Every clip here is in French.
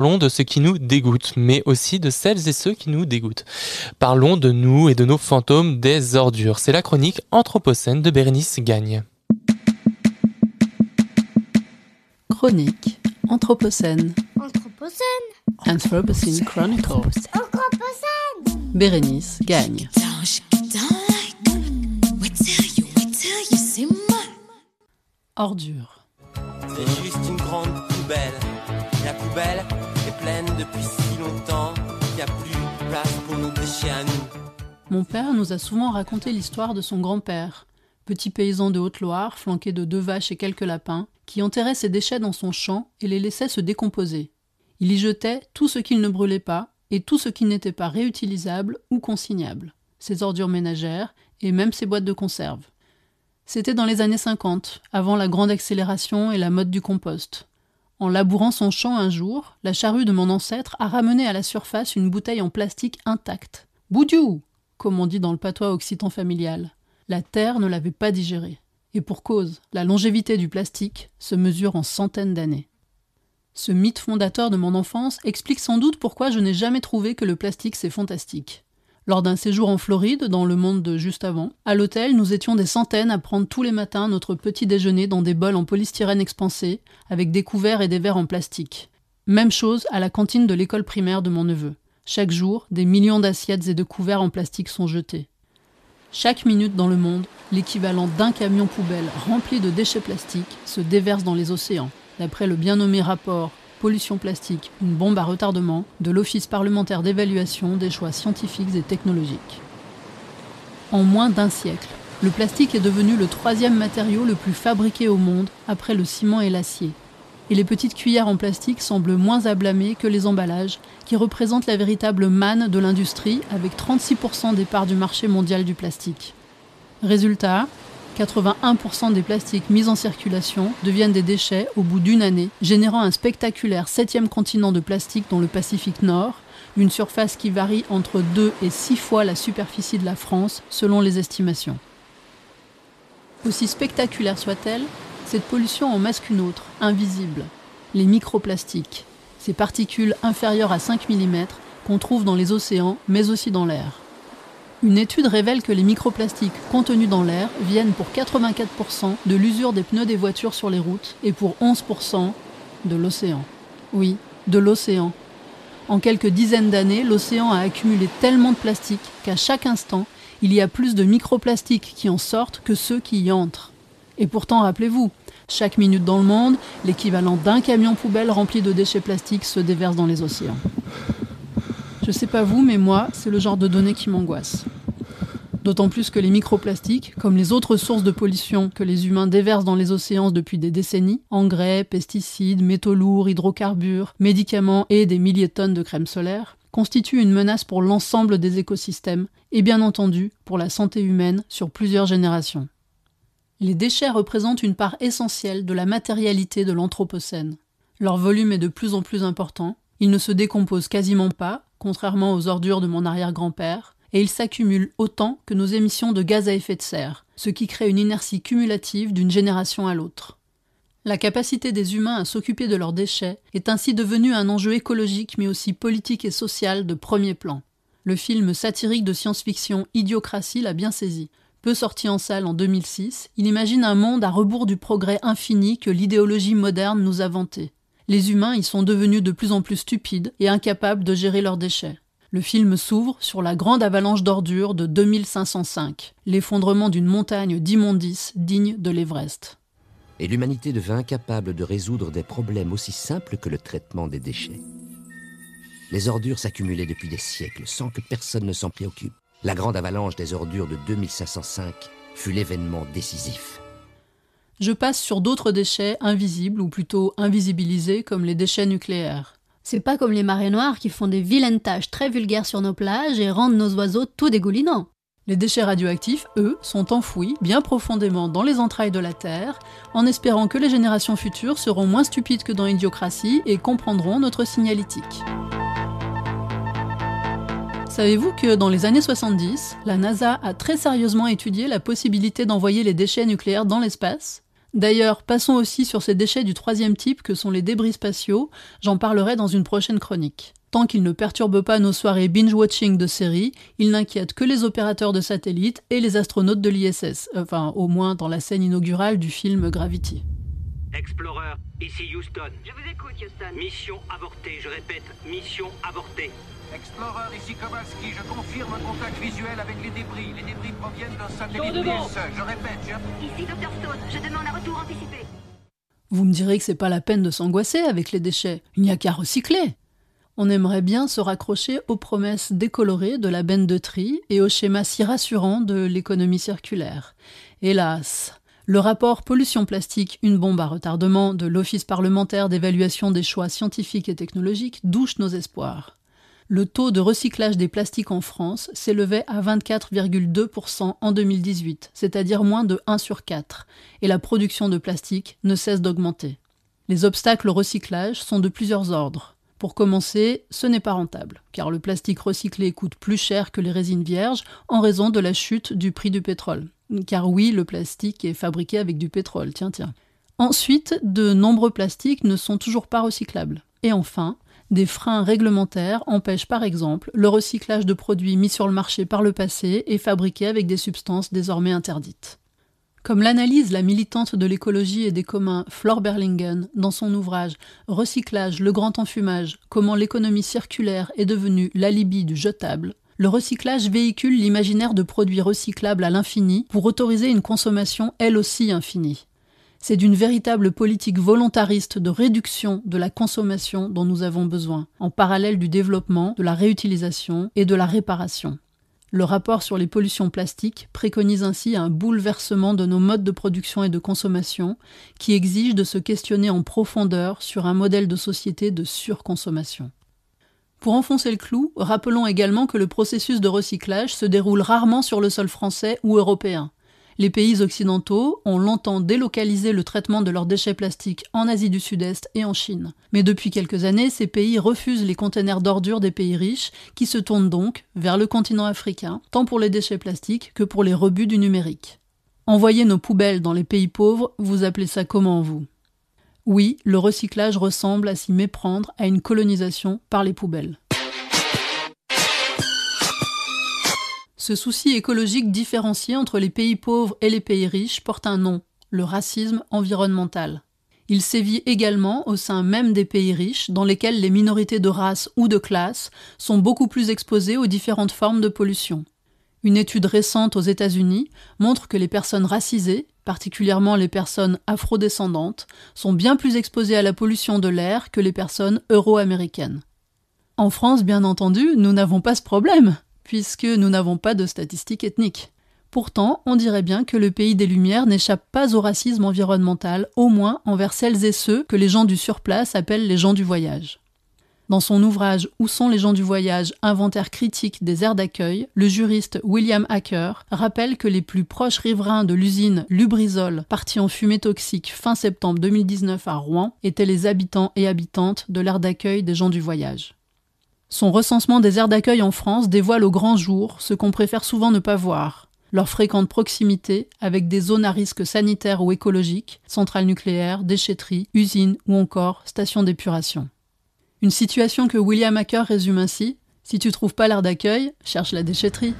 Parlons de ce qui nous dégoûte, mais aussi de celles et ceux qui nous dégoûtent. Parlons de nous et de nos fantômes des ordures. C'est la chronique Anthropocène de Bérénice Gagne. Chronique Anthropocène. Anthropocène. Anthropocene Chronicles. Anthropocène. Bérénice Gagne. Ordures. C'est juste une grande poubelle. La poubelle depuis si longtemps qu'il n'y a plus place pour nos à nous. Mon père nous a souvent raconté l'histoire de son grand-père, petit paysan de Haute-Loire, flanqué de deux vaches et quelques lapins, qui enterrait ses déchets dans son champ et les laissait se décomposer. Il y jetait tout ce qu'il ne brûlait pas et tout ce qui n'était pas réutilisable ou consignable, ses ordures ménagères et même ses boîtes de conserve. C'était dans les années 50, avant la grande accélération et la mode du compost. En labourant son champ un jour, la charrue de mon ancêtre a ramené à la surface une bouteille en plastique intacte. Boudiou comme on dit dans le patois occitan familial. La terre ne l'avait pas digérée. Et pour cause, la longévité du plastique se mesure en centaines d'années. Ce mythe fondateur de mon enfance explique sans doute pourquoi je n'ai jamais trouvé que le plastique c'est fantastique. Lors d'un séjour en Floride, dans le monde de juste avant, à l'hôtel, nous étions des centaines à prendre tous les matins notre petit déjeuner dans des bols en polystyrène expansé, avec des couverts et des verres en plastique. Même chose à la cantine de l'école primaire de mon neveu. Chaque jour, des millions d'assiettes et de couverts en plastique sont jetés. Chaque minute dans le monde, l'équivalent d'un camion poubelle rempli de déchets plastiques se déverse dans les océans, d'après le bien nommé rapport Pollution plastique, une bombe à retardement de l'Office parlementaire d'évaluation des choix scientifiques et technologiques. En moins d'un siècle, le plastique est devenu le troisième matériau le plus fabriqué au monde après le ciment et l'acier. Et les petites cuillères en plastique semblent moins à blâmer que les emballages, qui représentent la véritable manne de l'industrie avec 36% des parts du marché mondial du plastique. Résultat, 81% des plastiques mis en circulation deviennent des déchets au bout d'une année, générant un spectaculaire septième continent de plastique dans le Pacifique Nord, une surface qui varie entre 2 et 6 fois la superficie de la France selon les estimations. Aussi spectaculaire soit-elle, cette pollution en masque une autre, invisible, les microplastiques, ces particules inférieures à 5 mm qu'on trouve dans les océans mais aussi dans l'air. Une étude révèle que les microplastiques contenus dans l'air viennent pour 84% de l'usure des pneus des voitures sur les routes et pour 11% de l'océan. Oui, de l'océan. En quelques dizaines d'années, l'océan a accumulé tellement de plastique qu'à chaque instant, il y a plus de microplastiques qui en sortent que ceux qui y entrent. Et pourtant, rappelez-vous, chaque minute dans le monde, l'équivalent d'un camion poubelle rempli de déchets plastiques se déverse dans les océans. Je sais pas vous, mais moi, c'est le genre de données qui m'angoisse. D'autant plus que les microplastiques, comme les autres sources de pollution que les humains déversent dans les océans depuis des décennies, engrais, pesticides, métaux lourds, hydrocarbures, médicaments et des milliers de tonnes de crème solaire, constituent une menace pour l'ensemble des écosystèmes et bien entendu pour la santé humaine sur plusieurs générations. Les déchets représentent une part essentielle de la matérialité de l'Anthropocène. Leur volume est de plus en plus important, ils ne se décomposent quasiment pas, contrairement aux ordures de mon arrière-grand-père, et ils s'accumulent autant que nos émissions de gaz à effet de serre, ce qui crée une inertie cumulative d'une génération à l'autre. La capacité des humains à s'occuper de leurs déchets est ainsi devenue un enjeu écologique mais aussi politique et social de premier plan. Le film satirique de science-fiction Idiocratie l'a bien saisi. Peu sorti en salle en 2006, il imagine un monde à rebours du progrès infini que l'idéologie moderne nous a vanté. Les humains y sont devenus de plus en plus stupides et incapables de gérer leurs déchets. Le film s'ouvre sur la grande avalanche d'ordures de 2505, l'effondrement d'une montagne d'immondices digne de l'Everest. Et l'humanité devint incapable de résoudre des problèmes aussi simples que le traitement des déchets. Les ordures s'accumulaient depuis des siècles sans que personne ne s'en préoccupe. La grande avalanche des ordures de 2505 fut l'événement décisif. Je passe sur d'autres déchets invisibles ou plutôt invisibilisés comme les déchets nucléaires. C'est pas comme les marées noires qui font des vilaines taches très vulgaires sur nos plages et rendent nos oiseaux tout dégoulinants. Les déchets radioactifs, eux, sont enfouis bien profondément dans les entrailles de la Terre, en espérant que les générations futures seront moins stupides que dans Idiocratie et comprendront notre signalétique. Savez-vous que dans les années 70, la NASA a très sérieusement étudié la possibilité d'envoyer les déchets nucléaires dans l'espace? D'ailleurs, passons aussi sur ces déchets du troisième type que sont les débris spatiaux, j'en parlerai dans une prochaine chronique. Tant qu'ils ne perturbent pas nos soirées binge-watching de séries, ils n'inquiètent que les opérateurs de satellites et les astronautes de l'ISS, enfin au moins dans la scène inaugurale du film Gravity. Explorer, ici Houston. Je vous écoute, Houston. Mission avortée, je répète, mission avortée. Explorer, ici Kowalski, je confirme un contact visuel avec les débris. Les débris proviennent d'un satellite. PSE. Je répète, je... Ici, Dr Stone. Je demande un retour anticipé. Vous me direz que c'est pas la peine de s'angoisser avec les déchets, il n'y a qu'à recycler. On aimerait bien se raccrocher aux promesses décolorées de la benne de tri et au schéma si rassurant de l'économie circulaire. Hélas, le rapport Pollution plastique, une bombe à retardement de l'Office parlementaire d'évaluation des choix scientifiques et technologiques douche nos espoirs. Le taux de recyclage des plastiques en France s'élevait à 24,2% en 2018, c'est-à-dire moins de 1 sur 4, et la production de plastique ne cesse d'augmenter. Les obstacles au recyclage sont de plusieurs ordres. Pour commencer, ce n'est pas rentable, car le plastique recyclé coûte plus cher que les résines vierges en raison de la chute du prix du pétrole. Car oui, le plastique est fabriqué avec du pétrole, tiens tiens. Ensuite, de nombreux plastiques ne sont toujours pas recyclables. Et enfin, des freins réglementaires empêchent par exemple le recyclage de produits mis sur le marché par le passé et fabriqués avec des substances désormais interdites. Comme l'analyse la militante de l'écologie et des communs Flore Berlingen dans son ouvrage Recyclage, le grand enfumage, comment l'économie circulaire est devenue l'alibi du jetable, le recyclage véhicule l'imaginaire de produits recyclables à l'infini pour autoriser une consommation elle aussi infinie. C'est d'une véritable politique volontariste de réduction de la consommation dont nous avons besoin, en parallèle du développement, de la réutilisation et de la réparation. Le rapport sur les pollutions plastiques préconise ainsi un bouleversement de nos modes de production et de consommation qui exige de se questionner en profondeur sur un modèle de société de surconsommation. Pour enfoncer le clou, rappelons également que le processus de recyclage se déroule rarement sur le sol français ou européen. Les pays occidentaux ont longtemps délocalisé le traitement de leurs déchets plastiques en Asie du Sud-Est et en Chine. Mais depuis quelques années, ces pays refusent les conteneurs d'ordures des pays riches, qui se tournent donc vers le continent africain, tant pour les déchets plastiques que pour les rebuts du numérique. Envoyer nos poubelles dans les pays pauvres, vous appelez ça comment vous? Oui, le recyclage ressemble à s'y méprendre à une colonisation par les poubelles. Ce souci écologique différencié entre les pays pauvres et les pays riches porte un nom, le racisme environnemental. Il sévit également au sein même des pays riches, dans lesquels les minorités de race ou de classe sont beaucoup plus exposées aux différentes formes de pollution. Une étude récente aux États-Unis montre que les personnes racisées, particulièrement les personnes afrodescendantes, sont bien plus exposées à la pollution de l'air que les personnes euro-américaines. En France, bien entendu, nous n'avons pas ce problème puisque nous n'avons pas de statistiques ethniques. Pourtant, on dirait bien que le pays des Lumières n'échappe pas au racisme environnemental, au moins envers celles et ceux que les gens du surplace appellent les gens du voyage. Dans son ouvrage Où sont les gens du voyage? Inventaire critique des aires d'accueil, le juriste William Hacker rappelle que les plus proches riverains de l'usine Lubrizol, partie en fumée toxique fin septembre 2019 à Rouen, étaient les habitants et habitantes de l'aire d'accueil des gens du voyage. Son recensement des aires d'accueil en France dévoile au grand jour ce qu'on préfère souvent ne pas voir. Leur fréquente proximité avec des zones à risque sanitaire ou écologique, centrales nucléaires, déchetteries, usines ou encore stations d'épuration. Une situation que William Hacker résume ainsi Si tu trouves pas l'aire d'accueil, cherche la déchetterie.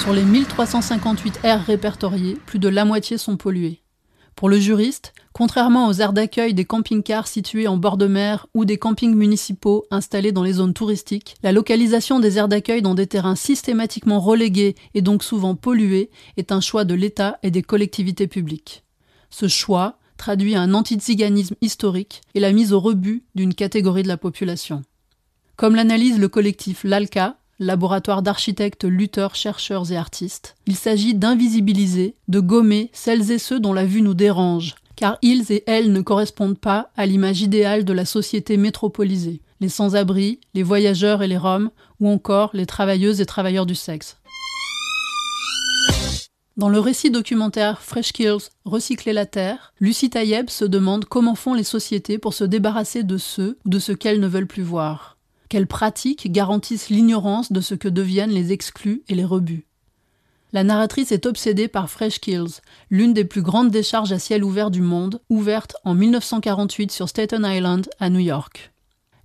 Sur les 1358 aires répertoriées, plus de la moitié sont polluées. Pour le juriste, contrairement aux aires d'accueil des camping-cars situés en bord de mer ou des campings municipaux installés dans les zones touristiques, la localisation des aires d'accueil dans des terrains systématiquement relégués et donc souvent pollués est un choix de l'État et des collectivités publiques. Ce choix traduit un antiziganisme historique et la mise au rebut d'une catégorie de la population. Comme l'analyse le collectif LALCA, laboratoire d'architectes, lutteurs, chercheurs et artistes. Il s'agit d'invisibiliser, de gommer celles et ceux dont la vue nous dérange, car ils et elles ne correspondent pas à l'image idéale de la société métropolisée, les sans-abri, les voyageurs et les roms, ou encore les travailleuses et travailleurs du sexe. Dans le récit documentaire Fresh Kills, Recycler la Terre, Lucie Tayeb se demande comment font les sociétés pour se débarrasser de ceux ou de ce qu'elles ne veulent plus voir. Quelles pratiques garantissent l'ignorance de ce que deviennent les exclus et les rebuts La narratrice est obsédée par Fresh Kills, l'une des plus grandes décharges à ciel ouvert du monde, ouverte en 1948 sur Staten Island à New York.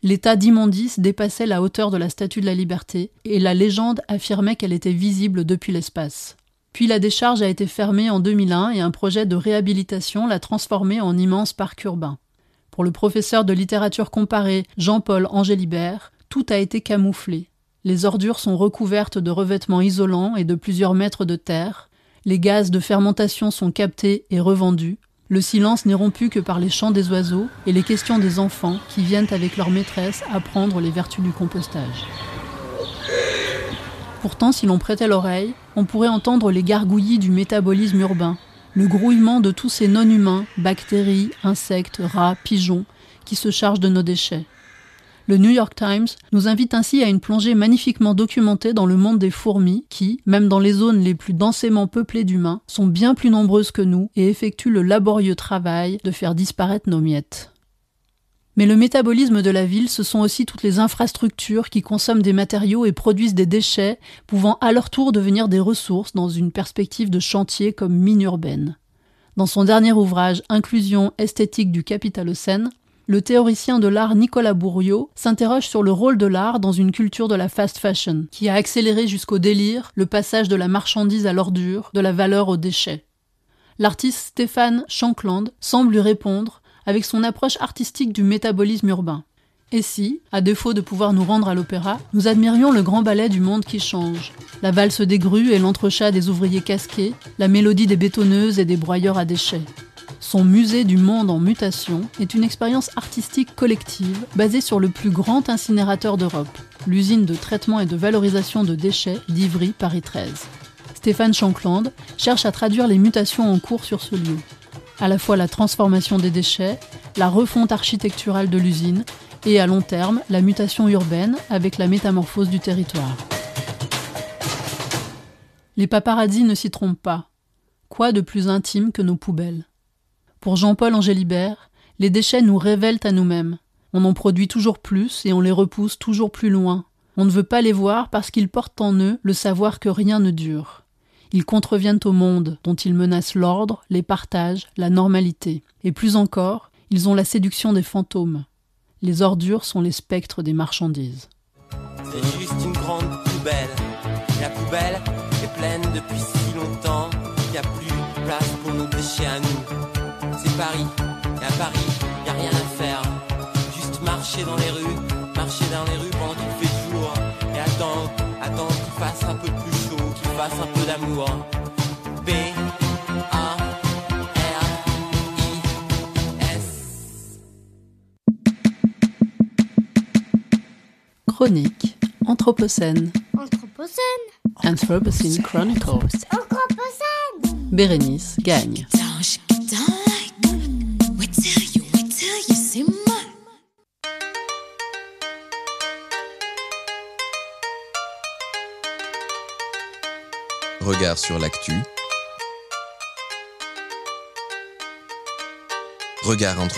L'état d'immondice dépassait la hauteur de la Statue de la Liberté et la légende affirmait qu'elle était visible depuis l'espace. Puis la décharge a été fermée en 2001 et un projet de réhabilitation l'a transformée en immense parc urbain. Pour le professeur de littérature comparée Jean-Paul Angélibert, tout a été camouflé. Les ordures sont recouvertes de revêtements isolants et de plusieurs mètres de terre. Les gaz de fermentation sont captés et revendus. Le silence n'est rompu que par les chants des oiseaux et les questions des enfants qui viennent avec leur maîtresse apprendre les vertus du compostage. Pourtant, si l'on prêtait l'oreille, on pourrait entendre les gargouillis du métabolisme urbain, le grouillement de tous ces non-humains, bactéries, insectes, rats, pigeons, qui se chargent de nos déchets. Le New York Times nous invite ainsi à une plongée magnifiquement documentée dans le monde des fourmis qui, même dans les zones les plus densément peuplées d'humains, sont bien plus nombreuses que nous et effectuent le laborieux travail de faire disparaître nos miettes. Mais le métabolisme de la ville, ce sont aussi toutes les infrastructures qui consomment des matériaux et produisent des déchets, pouvant à leur tour devenir des ressources dans une perspective de chantier comme mine urbaine. Dans son dernier ouvrage Inclusion esthétique du capitalocène, le théoricien de l'art Nicolas Bourriot s'interroge sur le rôle de l'art dans une culture de la fast fashion, qui a accéléré jusqu'au délire le passage de la marchandise à l'ordure, de la valeur au déchet. L'artiste Stéphane Shankland semble lui répondre avec son approche artistique du métabolisme urbain. Et si, à défaut de pouvoir nous rendre à l'opéra, nous admirions le grand ballet du monde qui change, la valse des grues et l'entrechat des ouvriers casqués, la mélodie des bétonneuses et des broyeurs à déchets. Son musée du monde en mutation est une expérience artistique collective basée sur le plus grand incinérateur d'Europe, l'usine de traitement et de valorisation de déchets d'Ivry Paris 13. Stéphane Shankland cherche à traduire les mutations en cours sur ce lieu. À la fois la transformation des déchets, la refonte architecturale de l'usine et à long terme la mutation urbaine avec la métamorphose du territoire. Les paparazzis ne s'y trompent pas. Quoi de plus intime que nos poubelles? Pour Jean-Paul Angélibert, les déchets nous révèlent à nous-mêmes. On en produit toujours plus et on les repousse toujours plus loin. On ne veut pas les voir parce qu'ils portent en eux le savoir que rien ne dure. Ils contreviennent au monde dont ils menacent l'ordre, les partages, la normalité. Et plus encore, ils ont la séduction des fantômes. Les ordures sont les spectres des marchandises. C'est juste une grande poubelle. La poubelle est pleine depuis si longtemps qu'il n'y a plus place pour nos déchets à nous c'est Paris. Et à Paris, y a rien à faire. Juste marcher dans les rues, marcher dans les rues pendant qu'il fait jour. Et attendre, attendre qu'il fasse un peu plus fasse un peu d'amour. B, A, R, I, S. Chronique Anthropocène. Anthropocène. Anthropocene Chronicles. Anthropocène. Bérénice gagne. Regard sur l'actu. Regard entre